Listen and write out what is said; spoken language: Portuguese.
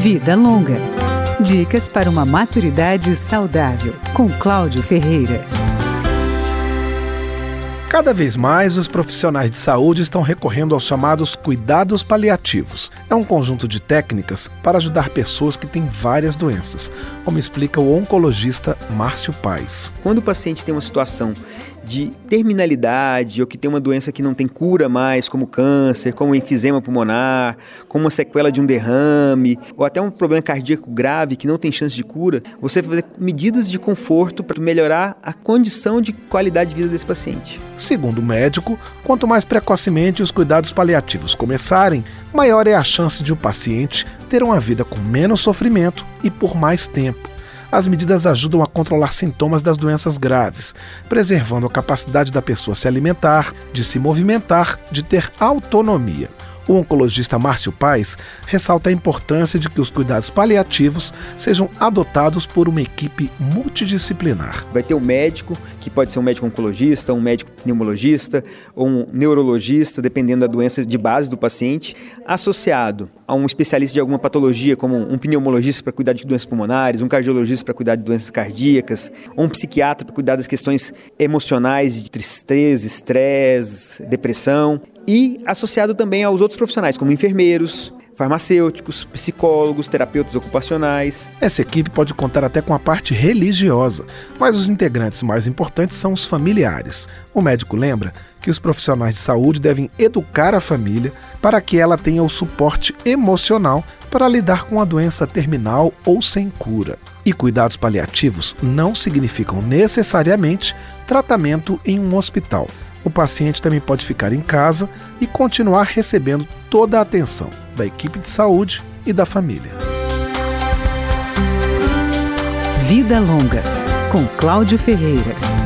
Vida Longa. Dicas para uma maturidade saudável, com Cláudio Ferreira. Cada vez mais, os profissionais de saúde estão recorrendo aos chamados cuidados paliativos. É um conjunto de técnicas para ajudar pessoas que têm várias doenças, como explica o oncologista Márcio Paes. Quando o paciente tem uma situação de terminalidade ou que tem uma doença que não tem cura mais, como câncer, como enfisema pulmonar, como uma sequela de um derrame, ou até um problema cardíaco grave que não tem chance de cura, você vai fazer medidas de conforto para melhorar a condição de qualidade de vida desse paciente. Segundo o médico, quanto mais precocemente os cuidados paliativos começarem, maior é a chance de o paciente ter uma vida com menos sofrimento e por mais tempo. As medidas ajudam a controlar sintomas das doenças graves, preservando a capacidade da pessoa se alimentar, de se movimentar, de ter autonomia. O oncologista Márcio Paes ressalta a importância de que os cuidados paliativos sejam adotados por uma equipe multidisciplinar. Vai ter um médico, que pode ser um médico oncologista, um médico pneumologista ou um neurologista, dependendo da doença de base do paciente, associado a um especialista de alguma patologia, como um pneumologista para cuidar de doenças pulmonares, um cardiologista para cuidar de doenças cardíacas, ou um psiquiatra para cuidar das questões emocionais de tristeza, estresse, depressão e associado também aos outros profissionais, como enfermeiros, farmacêuticos, psicólogos, terapeutas ocupacionais. Essa equipe pode contar até com a parte religiosa, mas os integrantes mais importantes são os familiares. O médico lembra que os profissionais de saúde devem educar a família para que ela tenha o suporte emocional para lidar com a doença terminal ou sem cura. E cuidados paliativos não significam necessariamente tratamento em um hospital o paciente também pode ficar em casa e continuar recebendo toda a atenção da equipe de saúde e da família. Vida Longa, com Cláudio Ferreira.